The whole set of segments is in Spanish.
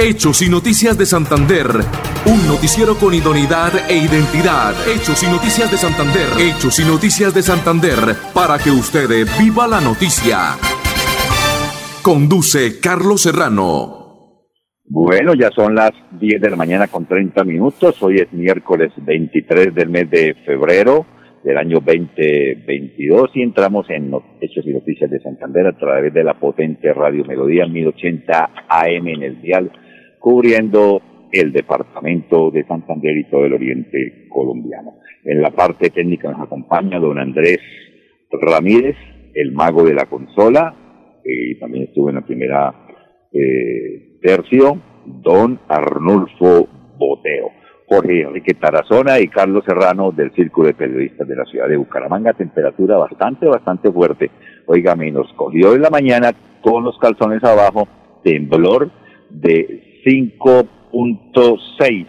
Hechos y Noticias de Santander. Un noticiero con idoneidad e identidad. Hechos y Noticias de Santander. Hechos y Noticias de Santander. Para que usted viva la noticia. Conduce Carlos Serrano. Bueno, ya son las 10 de la mañana con 30 minutos. Hoy es miércoles 23 del mes de febrero del año 2022 y entramos en Hechos y Noticias de Santander a través de la potente Radio Melodía 1080 AM en el dial cubriendo el departamento de Santander y todo el oriente colombiano. En la parte técnica nos acompaña don Andrés Ramírez, el mago de la consola, y también estuvo en la primera eh, tercio, don Arnulfo Boteo. Jorge Enrique Tarazona y Carlos Serrano del Círculo de Periodistas de la ciudad de Bucaramanga. Temperatura bastante, bastante fuerte. Oiga, nos cogió en la mañana con los calzones abajo, temblor de 5.6.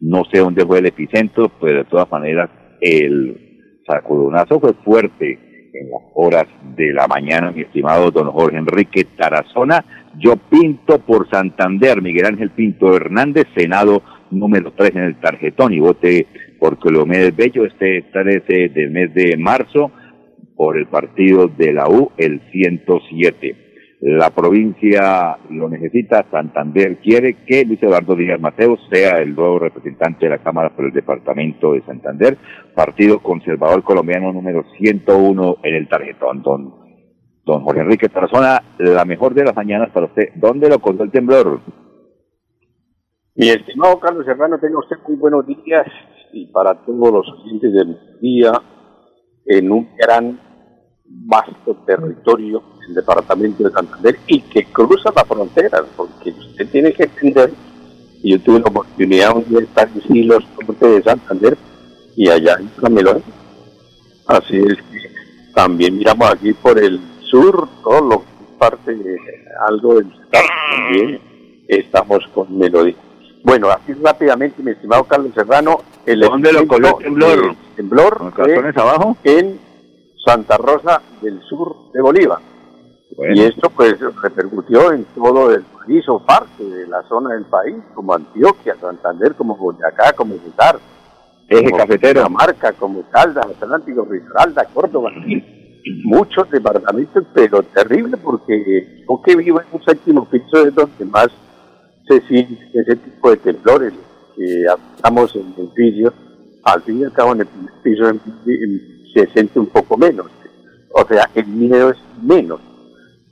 No sé dónde fue el epicentro, pero de todas maneras el sacudonazo fue fuerte en las horas de la mañana, mi estimado don Jorge Enrique Tarazona. Yo pinto por Santander, Miguel Ángel Pinto Hernández, Senado número 3 en el tarjetón y vote por Colomédez Bello este 13 del mes de marzo por el partido de la U, el 107 la provincia lo necesita, Santander quiere que Luis Eduardo Díaz Mateos sea el nuevo representante de la Cámara por el Departamento de Santander, Partido Conservador Colombiano número 101 en el tarjetón. Don, don Jorge Enrique Tarazona, la mejor de las mañanas para usted. ¿Dónde lo contó el temblor? Mi estimado Carlos Serrano, tenga usted muy buenos días y para todos los oyentes del día en un gran vasto territorio del departamento de Santander y que cruza la frontera, porque usted tiene que entender, y yo tuve la oportunidad de estar en los norte de Santander y allá en Camelón. Así es que también miramos aquí por el sur, todo lo que parte de algo del estado también estamos con melodía. Bueno, así rápidamente, mi estimado Carlos Serrano, el ¿Dónde lo temblor? temblor abajo? En Santa Rosa del Sur de Bolívar. Y esto pues repercutió en todo el país o parte de la zona del país, como Antioquia, Santander, como Boyacá, como Butar, Eje Cafetero, Marca, como Caldas, Atlántico, Risaralda, Córdoba, muchos departamentos, pero terrible porque yo que vivo en un séptimo piso es donde más se siente ese tipo de temblores, que estamos en edificios, al fin y al cabo en el piso se siente un poco menos. O sea, el miedo es menos.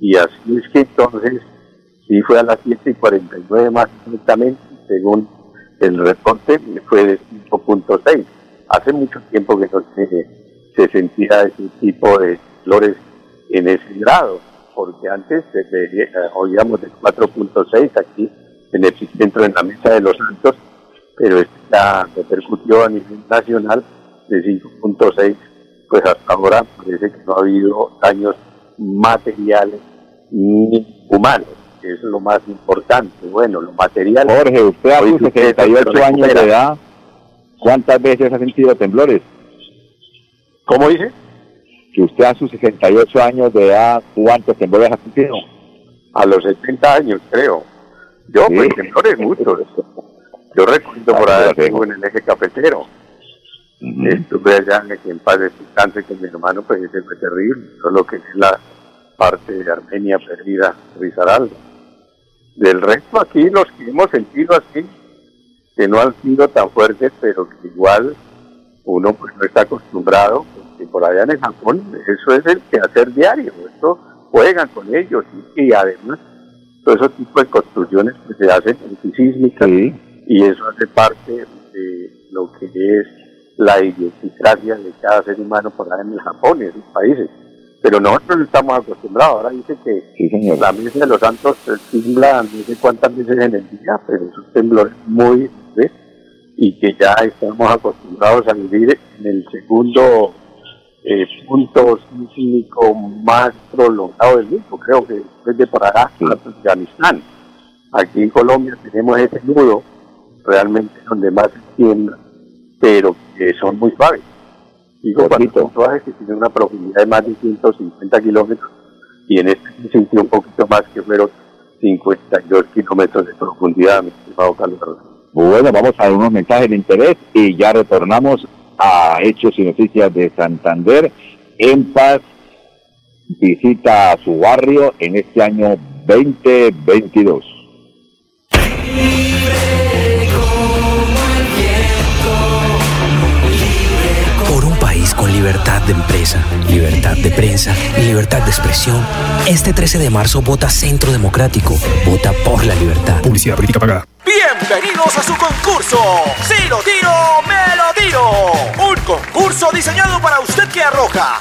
Y así es que entonces, si fue a las 7 y 49 más exactamente, según el reporte, fue de 5.6. Hace mucho tiempo que no se, se sentía ese tipo de flores en ese grado, porque antes eh, oíamos de 4.6 aquí en el centro de la Mesa de los Santos, pero esta repercutió a nivel nacional de 5.6 pues hasta ahora parece que no ha habido daños materiales ni humanos, que es lo más importante. Bueno, lo material. Jorge, usted a sus 68 años de edad, ¿cuántas veces ha sentido temblores? ¿Cómo dice? Que usted a sus 68 años de edad, ¿cuántos temblores ha sentido? A los 70 años, creo. Yo, pues temblores muchos. Yo recuerdo por ahí en el eje cafetero Estuve allá en paz descanse con mi hermano, pues ese fue terrible. Solo que es la parte de Armenia perdida, Rizaralda. Del resto aquí los que hemos sentido así, que no han sido tan fuertes, pero que igual uno pues no está acostumbrado, porque por allá en el Japón eso es el quehacer diario, esto juegan con ellos y, además todo ese tipo de construcciones que se hacen antisísmicas y eso hace parte de lo que es la idiosincrasia de cada ser humano por ahí en el Japón y en esos países. Pero nosotros estamos acostumbrados. Ahora dice que la misa de los santos tiembla no sé cuántas veces en el día, pero es un temblor muy ¿ves? y que ya estamos acostumbrados a vivir en el segundo eh, punto sísmico más prolongado del mundo, creo que después de por acá, Afganistán. Aquí en Colombia tenemos ese nudo realmente donde más tiembla pero son muy suaves. Digo, cuando son que tienen una profundidad de más de 150 kilómetros, y en este se sintió un poquito más que fueron 52 kilómetros de profundidad, mi estimado Carlos. Bueno, vamos a unos mensajes de interés y ya retornamos a Hechos y Noticias de Santander. En paz, visita a su barrio en este año 2022. Con libertad de empresa, libertad de prensa y libertad de expresión, este 13 de marzo vota Centro Democrático. Vota por la libertad. Publicidad política pagada. Bienvenidos a su concurso. Si lo tiro, me lo tiro. Un concurso diseñado para usted que arroja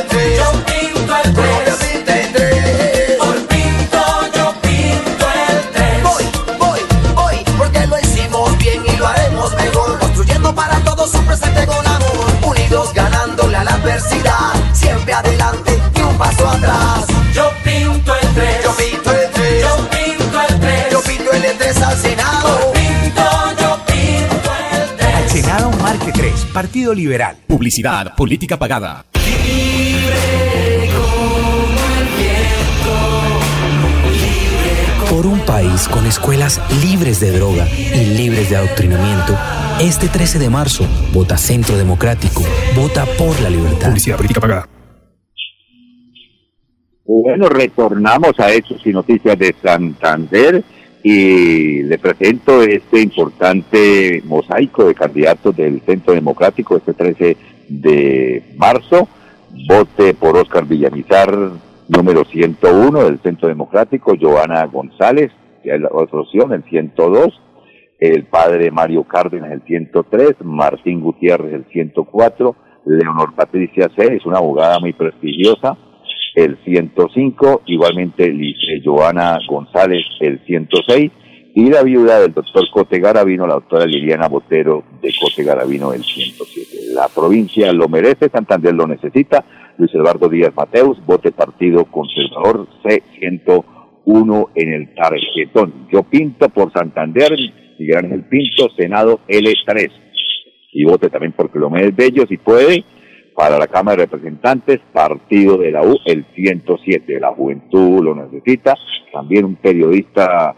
Partido Liberal. Publicidad política pagada. Por un país con escuelas libres de droga y libres de adoctrinamiento, este 13 de marzo, vota Centro Democrático, vota por la libertad. Publicidad política pagada. Bueno, retornamos a Hechos y Noticias de Santander y le presento este importante mosaico de candidatos del Centro Democrático este 13 de marzo. Vote por Oscar Villamizar, número 101 del Centro Democrático, Joana González, que es la otra opción, el 102, el padre Mario Cárdenas, el 103, Martín Gutiérrez, el 104, Leonor Patricia C., es una abogada muy prestigiosa, el 105, igualmente Lice Joana González, el 106, y la viuda del doctor Cote Garavino, la doctora Liliana Botero de Cote Garavino, el 107. La provincia lo merece, Santander lo necesita. Luis Eduardo Díaz Mateus, vote Partido Conservador C101 en el tarjetón. Yo pinto por Santander, Miguel Ángel Pinto, Senado L3. Y vote también por Clomédez Bello, si puede, para la Cámara de Representantes, Partido de la U, el 107. La juventud lo necesita. También un periodista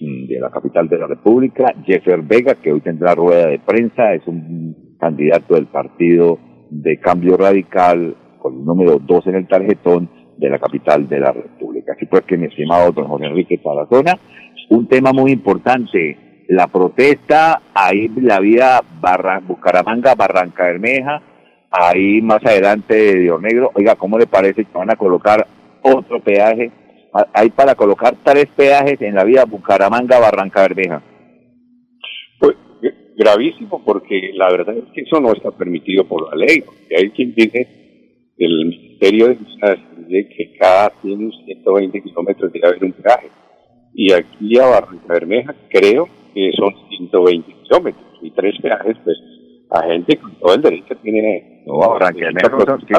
mm, de la capital de la República, Jeffer Vega, que hoy tendrá rueda de prensa, es un candidato del Partido de Cambio Radical con el número 2 en el tarjetón de la capital de la República. Así pues que mi estimado don José Enrique Palazona, un tema muy importante, la protesta, ahí la vía Barra, Bucaramanga, Barranca Bermeja, ahí más adelante de Río Negro, oiga, ¿cómo le parece que van a colocar otro peaje? Hay para colocar tres peajes en la vía Bucaramanga, Barranca Bermeja. Pues gravísimo porque la verdad es que eso no está permitido por la ley. Y hay quien dice el Ministerio de dice que cada 100, 120 kilómetros debe haber un peaje. Y aquí a Barranca Bermeja creo que son 120 kilómetros y tres peajes, pues la gente con todo el derecho tiene... No, Barranca Bermeja,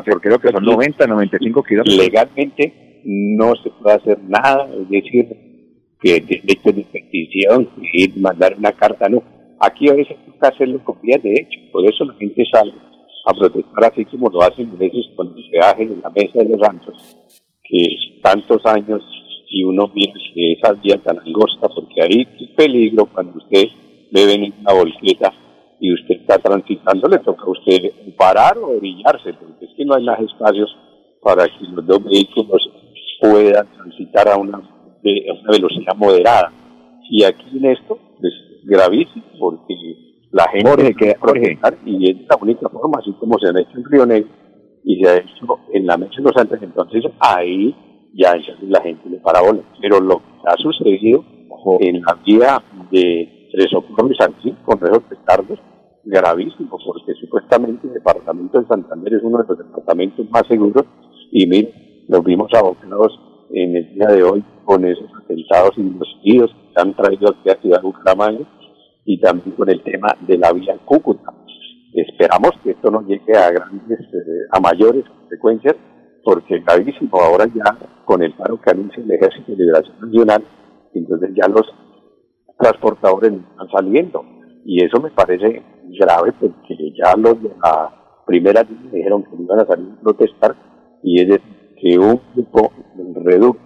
porque creo que son 90, 95 kilómetros. Legalmente no se puede hacer nada, es decir, que derecho de petición, y mandar una carta, no. Aquí a veces hay que hacerlo con vías de hecho, por eso la gente sale a protestar así como lo hacen veces con el peaje en la mesa de los ranchos, que tantos años y uno mira que esa vía tan angosta, porque es peligro cuando usted ve venir una volqueta y usted está transitando, le toca a usted parar o orillarse, porque es que no hay más espacios para que los dos vehículos puedan transitar a una, a una velocidad moderada. Y aquí en esto es gravísimo, porque la gente Jorge, que, Jorge. y es la única forma, así como se ha hecho en Río Negro y se ha hecho en la mesa de los antes, entonces ahí ya la gente le para bola. Pero lo que ha sucedido en la vía de Tres Socorros aquí con esos petardos, gravísimo, porque supuestamente el departamento de Santander es uno de los departamentos más seguros y mire, nos vimos abocados en el día de hoy con esos atentados inducidos que han traído aquí a Ciudad Bucaramanga y también con el tema de la vía Cúcuta. Esperamos que esto no llegue a grandes, eh, a mayores consecuencias, porque gravísimo ahora ya con el paro que anuncia el Ejército de Liberación Nacional, entonces ya los transportadores están saliendo. Y eso me parece grave porque ya los de la primera línea dijeron que iban a salir a protestar y es decir, que un grupo reducto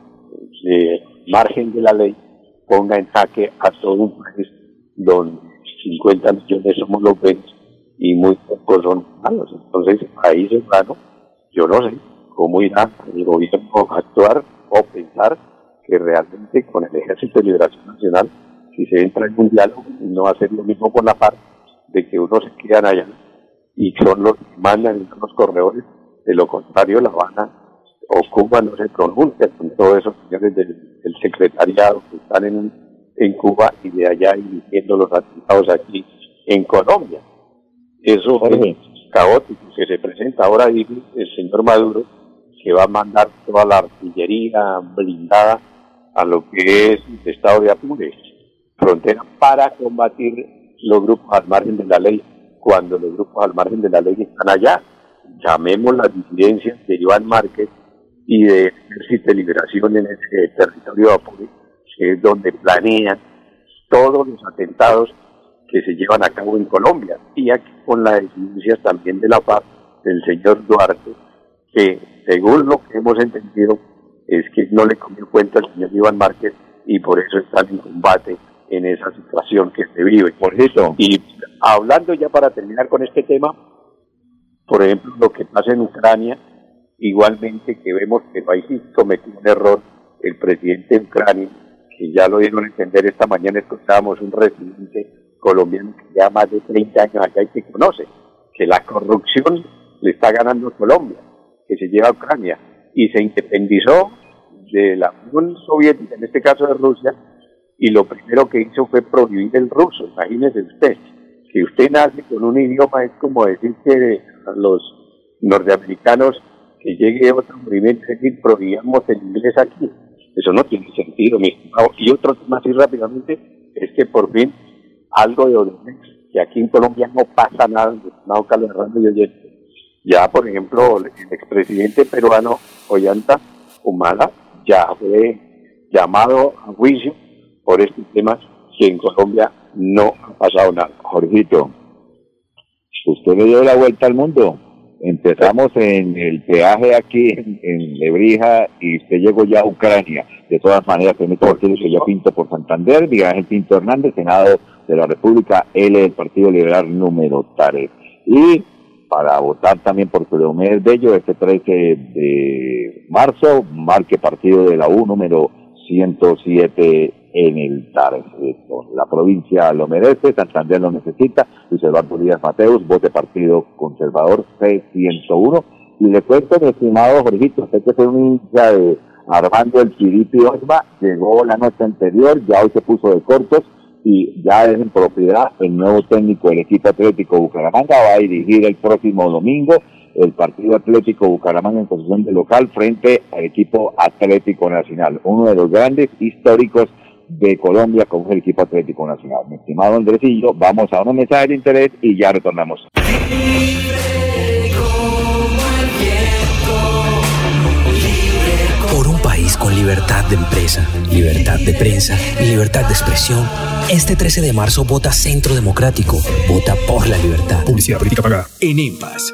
de margen de la ley ponga en jaque a todo un país donde 50 millones somos los buenos y muy pocos son malos. Entonces, ahí sembrano, yo no sé cómo irá el gobierno a actuar o pensar que realmente con el Ejército de Liberación Nacional, si se entra en un diálogo, no va a ser lo mismo con la FARC, de que unos se quedan allá y son los que mandan los corredores, de lo contrario La Habana o Cuba no se pronuncia con todos esos señores del, del secretariado que están en, en Cuba y de allá dirigiendo los atentados aquí en Colombia. Eso es caótico que se presenta ahora dice el señor Maduro que va a mandar toda la artillería blindada a lo que es el estado de Apure, frontera para combatir los grupos al margen de la ley, cuando los grupos al margen de la ley están allá. Llamemos las disidencias de Iván Márquez y de Ejército de Liberación en ese territorio Apure, que es donde planean todos los atentados que se llevan a cabo en Colombia. Y aquí con las disidencias también de la paz del señor Duarte, que según lo que hemos entendido es que no le comió cuenta al señor Iván Márquez y por eso están en combate en esa situación que se vive. Por eso. Y hablando ya para terminar con este tema, por ejemplo, lo que pasa en Ucrania, igualmente que vemos que el país cometió un error, el presidente de Ucrania, que ya lo dieron a entender esta mañana, escuchábamos un residente colombiano que lleva más de 30 años allá y que conoce que la corrupción le está ganando a Colombia, que se lleva a Ucrania y se independizó de la Unión Soviética, en este caso de Rusia, y lo primero que hizo fue prohibir el ruso. Imagínese usted, que usted nace con un idioma es como decir que los norteamericanos que llegue otro movimiento es decir, prohibamos el inglés aquí. Eso no tiene sentido, mi estimado. Y otro tema así rápidamente es que por fin algo de Odemex, que aquí en Colombia no pasa nada, mi estimado Carlos Hernández y oyente. Ya, por ejemplo, el expresidente peruano Ollanta Humala ya fue llamado a juicio por estos temas que en Colombia no ha pasado nada. Jorgito, usted le dio la vuelta al mundo. Empezamos en el peaje aquí en, en Lebrija y usted llegó ya a Ucrania. De todas maneras, permito decirle que yo pinto por Santander, Miguel Ángel Pinto Hernández, Senado de la República, L del Partido Liberal número 3. Y para votar también por Cleomés Bello este 13 de marzo, marque partido de la U número 107 en el TARES. La provincia lo merece, Santander lo necesita, Luis Eduardo Díaz Mateus, vote Partido Conservador C101. Y le cuento, mi estimado Jorgito, usted que fue un hincha de Armando el Chiripi Osma, llegó la noche anterior, ya hoy se puso de cortos y ya es en propiedad el nuevo técnico del equipo Atlético Bucaramanga, va a dirigir el próximo domingo el Partido Atlético Bucaramanga en posición de local frente al equipo Atlético Nacional, uno de los grandes históricos de Colombia como es el equipo Atlético Nacional. Mi estimado Andresillo, vamos a unos mensajes de interés y ya retornamos. Por un país con libertad de empresa, libertad de prensa y libertad de expresión, este 13 de marzo vota Centro Democrático. Vota por la libertad. Publicidad política pagada. En IMPAS,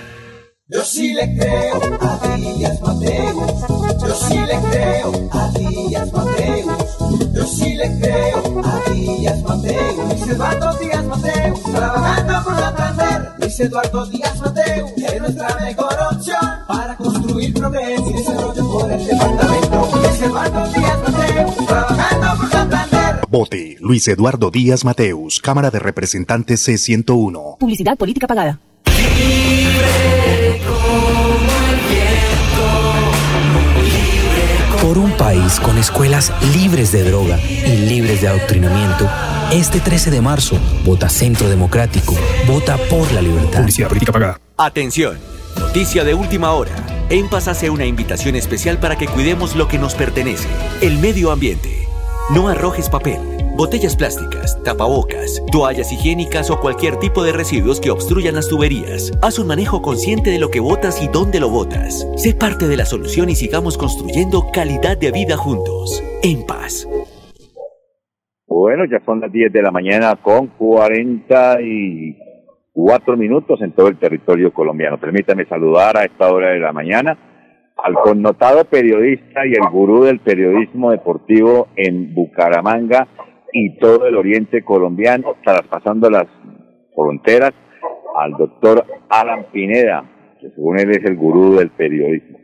Yo sí le creo a Díaz Mateus. Yo sí le creo a Díaz Mateus. Yo sí le creo a Díaz Mateus. Luis Eduardo Díaz Mateus, trabajando por Santander. Luis Eduardo Díaz Mateus es nuestra mejor opción para construir progreso y desarrollo por el departamento. Luis Eduardo Díaz Mateus, trabajando por Santander. Vote Luis Eduardo Díaz Mateus, Cámara de Representantes C101. Publicidad política pagada. Por un país con escuelas libres de droga y libres de adoctrinamiento, este 13 de marzo, vota Centro Democrático, vota por la libertad. Publicidad política pagada. Atención, noticia de última hora. En Paz hace una invitación especial para que cuidemos lo que nos pertenece, el medio ambiente. No arrojes papel, botellas plásticas, tapabocas, toallas higiénicas o cualquier tipo de residuos que obstruyan las tuberías. Haz un manejo consciente de lo que botas y dónde lo botas. Sé parte de la solución y sigamos construyendo calidad de vida juntos. En paz. Bueno, ya son las 10 de la mañana con 44 minutos en todo el territorio colombiano. Permítame saludar a esta hora de la mañana al connotado periodista y el gurú del periodismo deportivo en Bucaramanga y todo el oriente colombiano, traspasando las fronteras, al doctor Alan Pineda, que según él es el gurú del periodismo.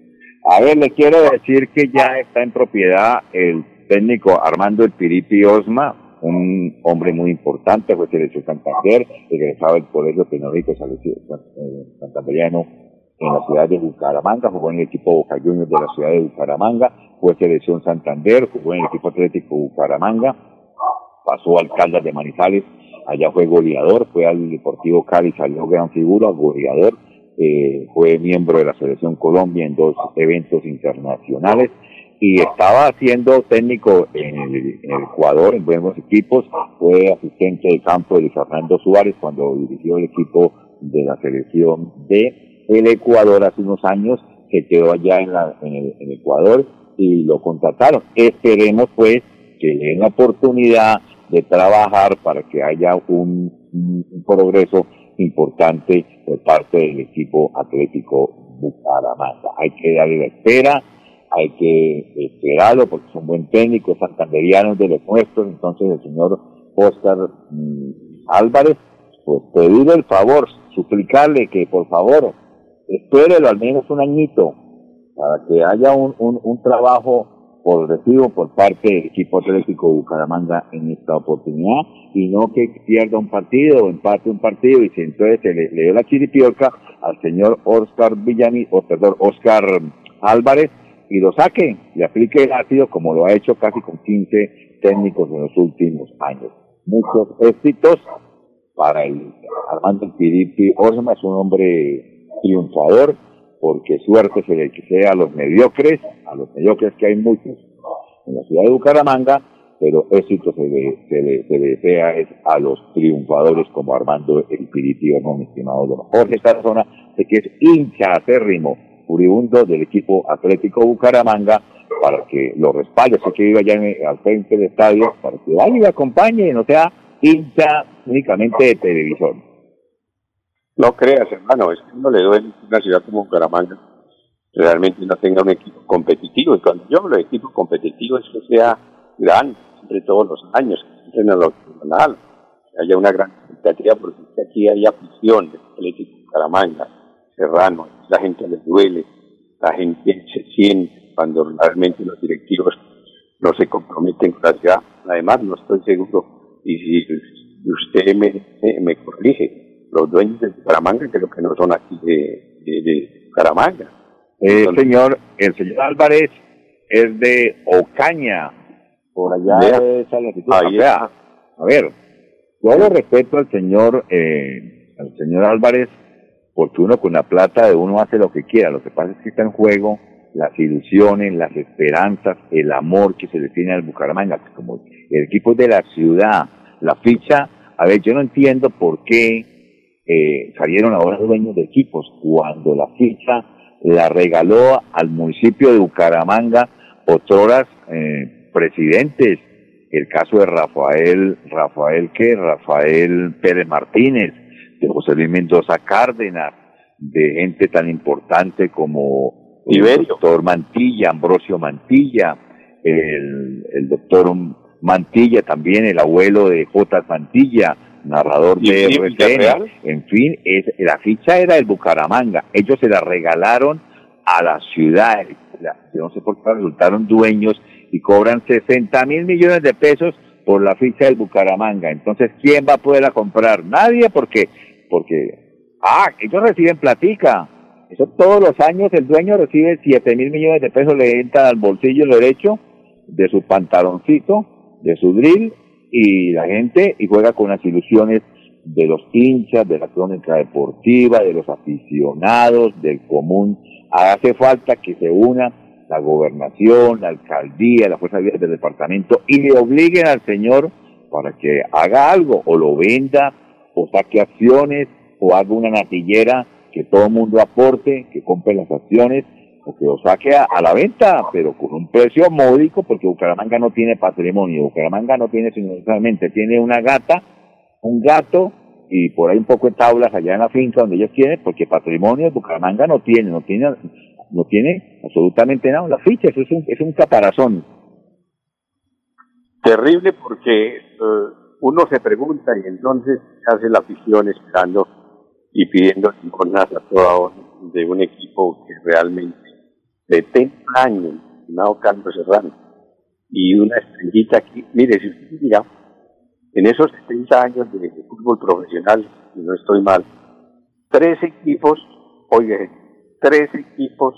A ver, le quiero decir que ya está en propiedad el técnico Armando El Piripi Osma, un hombre muy importante, fue selección Santander, egresado del Colegio Tecnológico eh, Santanderiano en la ciudad de Bucaramanga, jugó en el equipo Boca Juniors de la ciudad de Bucaramanga, fue selección Santander, jugó en el equipo Atlético Bucaramanga, pasó al Caldas de Manizales, allá fue goleador, fue al Deportivo Cali, salió gran figura, goleador, eh, fue miembro de la Selección Colombia en dos eventos internacionales y estaba siendo técnico en el, Ecuador en buenos equipos, fue asistente de campo de Fernando Suárez cuando dirigió el equipo de la selección de el Ecuador hace unos años, que quedó allá en, la, en, el, Ecuador y lo contrataron. Esperemos pues que le la oportunidad de trabajar para que haya un, progreso importante por parte del equipo atlético Bucaramanga. Hay que darle la espera, hay que esperarlo porque es un buen técnico, es santanderiano es de los nuestros, entonces el señor Oscar mm, Álvarez, pues pedirle el favor, suplicarle que por favor espérelo al menos un añito para que haya un, un, un trabajo progresivo por parte del equipo atlético Bucaramanga en esta oportunidad y no que pierda un partido o empate un partido y si entonces se le, le dio la chiripiorca al señor Oscar Villani, o perdón, Oscar Álvarez y lo saque, le aplique el ácido como lo ha hecho casi con 15 técnicos en los últimos años. Muchos éxitos para el Armando Piripi Osma, es un hombre triunfador, porque suerte se le desea a los mediocres, a los mediocres que hay muchos en la ciudad de Bucaramanga, pero éxito se le, se le, se le desea es a los triunfadores como Armando El Piripi Osma, mi estimado don Jorge Tarazona, que es hincha acérrimo, furibundo del equipo Atlético Bucaramanga, para que lo respalde, sé que vive allá en- al frente del estadio, para que vaya y lo acompañe, no sea hincha únicamente de televisión. No creas, hermano, es que no le duele una ciudad como Bucaramanga realmente no tenga un equipo competitivo. Y cuando yo hablo de equipo competitivo es que sea gran, entre todos los años, entre en lo nacional, que haya una gran expectativa, porque aquí hay afición del Atlético Bucaramanga, Serrano, la gente les duele, la gente se siente cuando realmente los directivos no se comprometen con la ciudad. Además, no estoy seguro, y si usted me corrige, los dueños de Bucaramanga creo que no son aquí de, de, de Bucaramanga. Eh, señor, el señor Álvarez es de Ocaña, por allá Vea. de esa latitud. Ahí a ver, yo le respeto al señor, eh, al señor Álvarez, porque uno con la plata de uno hace lo que quiera. Lo que pasa es que está en juego las ilusiones, las esperanzas, el amor que se le tiene al Bucaramanga, como el equipo de la ciudad, la ficha, a ver, yo no entiendo por qué eh, salieron ahora dueños de equipos cuando la ficha la regaló al municipio de Bucaramanga otras eh, presidentes, el caso de Rafael, Rafael qué, Rafael Pérez Martínez, de José Luis Mendoza Cárdenas, de gente tan importante como el doctor Mantilla, Ambrosio Mantilla, el, el doctor Mantilla también, el abuelo de J. Mantilla, narrador ¿Y de? RCN. En fin, es, la ficha era del Bucaramanga. Ellos se la regalaron a la ciudad. La- yo no sé por qué resultaron dueños y cobran 60 mil millones de pesos por la ficha del Bucaramanga. Entonces, ¿quién va a poder comprar? Nadie, porque, porque, ah, ellos reciben platica. Eso todos los años el dueño recibe 7 mil millones de pesos, le entra al bolsillo derecho de su pantaloncito, de su drill, y la gente, y juega con las ilusiones de los hinchas, de la crónica deportiva, de los aficionados, del común. Hace falta que se una la gobernación, la alcaldía, la fuerza del departamento y le obliguen al señor para que haga algo, o lo venda, o saque acciones, o haga una natillera que todo el mundo aporte, que compre las acciones, o que lo saque a, la venta, pero con un precio módico, porque Bucaramanga no tiene patrimonio, Bucaramanga no tiene, sino solamente tiene una gata, un gato, y por ahí un poco de tablas allá en la finca donde ellos tienen, porque patrimonio Bucaramanga no tiene, no tiene, no tiene absolutamente nada. La ficha, eso es un, es un caparazón. Terrible porque uh, uno se pregunta y entonces hace la afición esperando y pidiendo limosnas a toda hora de un equipo que realmente 70 años, estimado Carlos Serrano, y una estrellita aquí. Mire, si usted mira, en esos 70 años de, de fútbol profesional, si no estoy mal, tres equipos, oye, tres equipos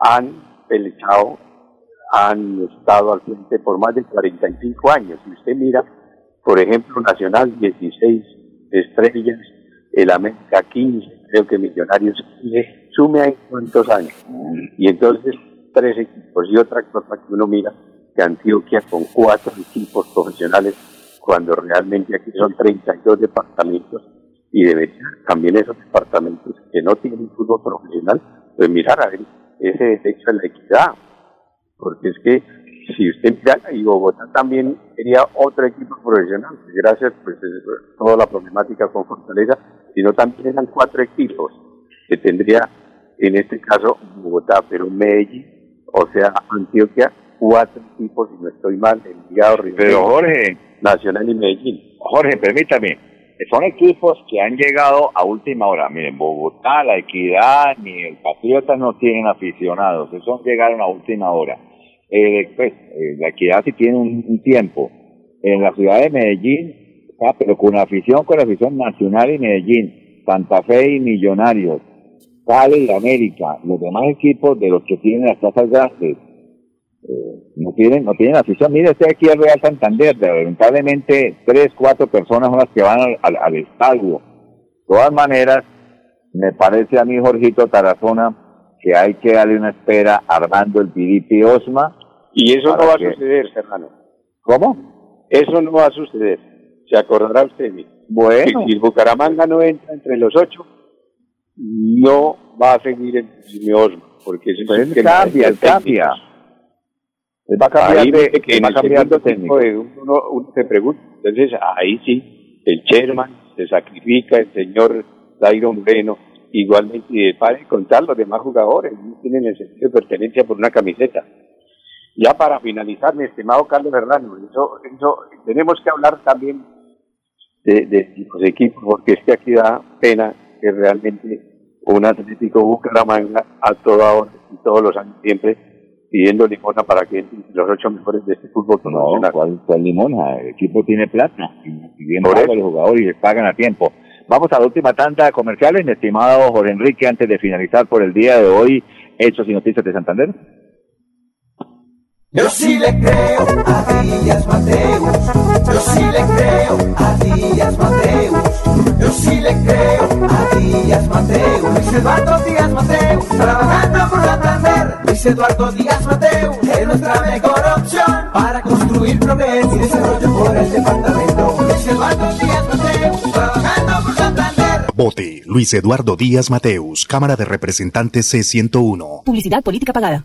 han peleado, han estado al frente por más de 45 años. Si usted mira, por ejemplo, Nacional 16 estrellas, el América 15, creo que Millonarios 15, sume ahí cuántos años. Y entonces tres equipos. Y otra cosa que uno mira, que Antioquia con cuatro equipos profesionales, cuando realmente aquí son 32 departamentos y deberían también esos departamentos que no tienen fútbol profesional, pues mirar a ver ese derecho a la equidad. Porque es que si usted mira, y Bogotá también sería otro equipo profesional, gracias pues toda la problemática con Fortaleza, sino también eran cuatro equipos que tendría en este caso Bogotá, pero Medellín, o sea Antioquia, cuatro equipos, si no estoy mal, enviado Pero Jorge, Nacional y Medellín. Jorge, permítame, son equipos que han llegado a última hora. Miren, Bogotá, La Equidad, ni el Patriota no tienen aficionados, esos llegaron a última hora. Eh, pues, eh, La Equidad sí tiene un, un, tiempo. En la ciudad de Medellín, ah, pero con afición, con afición nacional y Medellín, Santa Fe y Millonarios, Cali y América, los demás equipos de los que tienen las casas grandes, eh, no tienen, no tienen afición. Mire usted aquí el Real Santander, lamentablemente tres, cuatro personas son las que van al, al, al estadio. De todas maneras, me parece a mí, Jorgito Tarazona, que hay que darle una espera armando el Piripi Osma. Y eso no va que... a suceder, Serrano. ¿Cómo? Eso no va a suceder. Se acordará usted. Bueno. Si el Bucaramanga no entra entre los ocho, no va a seguir el Osma. Porque eso pues es cambia, cambia. Él va cambiando, ahí, que va cambiando técnico. Uno, uno, se pregunta, entonces ahí sí, el chairman se sacrifica, el señor Dairo Moreno, igualmente, y para de contar los demás jugadores, no tienen el sentido de pertenencia por una camiseta. Ya para finalizar, mi estimado Carlos Herrano, eso, eso, tenemos que hablar también de, de los equipos, porque es que aquí da pena que realmente un Atlético Bucaramanga a toda hora y todos los años siempre pidiendo limona para que los ocho mejores de este fútbol no, ¿cuál, ¿cuál, limona? El equipo tiene plata y bien paga los jugadores y les pagan a tiempo. Vamos a la última tanda de comerciales, mi estimado Jorge Enrique, antes de finalizar por el día de hoy, Hechos y Noticias de Santander. Yo sí le creo a Díaz Mateus, yo sí le creo a Díaz Mateus, yo sí le creo a Díaz Mateus, Luis Eduardo Díaz Mateus, trabajando por Santander, Luis Eduardo Díaz Mateus, es nuestra mejor opción para construir progreso y desarrollo por el departamento. Luis Eduardo Díaz Mateus, trabajando por Santander. Vote Luis Eduardo Díaz Mateus, Cámara de Representantes C101. Publicidad política pagada.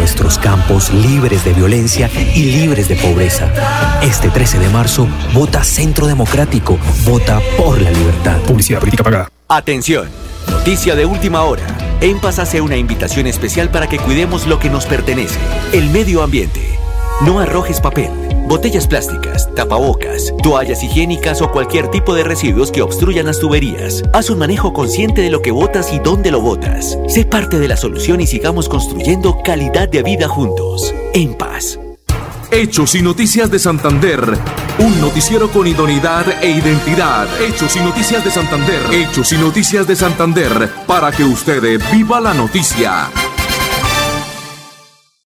Nuestros campos libres de violencia y libres de pobreza. Este 13 de marzo, vota Centro Democrático, vota por la libertad. Publicidad política pagada. Atención, noticia de última hora. En Paz hace una invitación especial para que cuidemos lo que nos pertenece, el medio ambiente. No arrojes papel, botellas plásticas, tapabocas, toallas higiénicas o cualquier tipo de residuos que obstruyan las tuberías. Haz un manejo consciente de lo que botas y dónde lo botas. Sé parte de la solución y sigamos construyendo calidad de vida juntos. En paz. Hechos y Noticias de Santander. Un noticiero con idoneidad e identidad. Hechos y Noticias de Santander. Hechos y Noticias de Santander. Para que usted viva la noticia.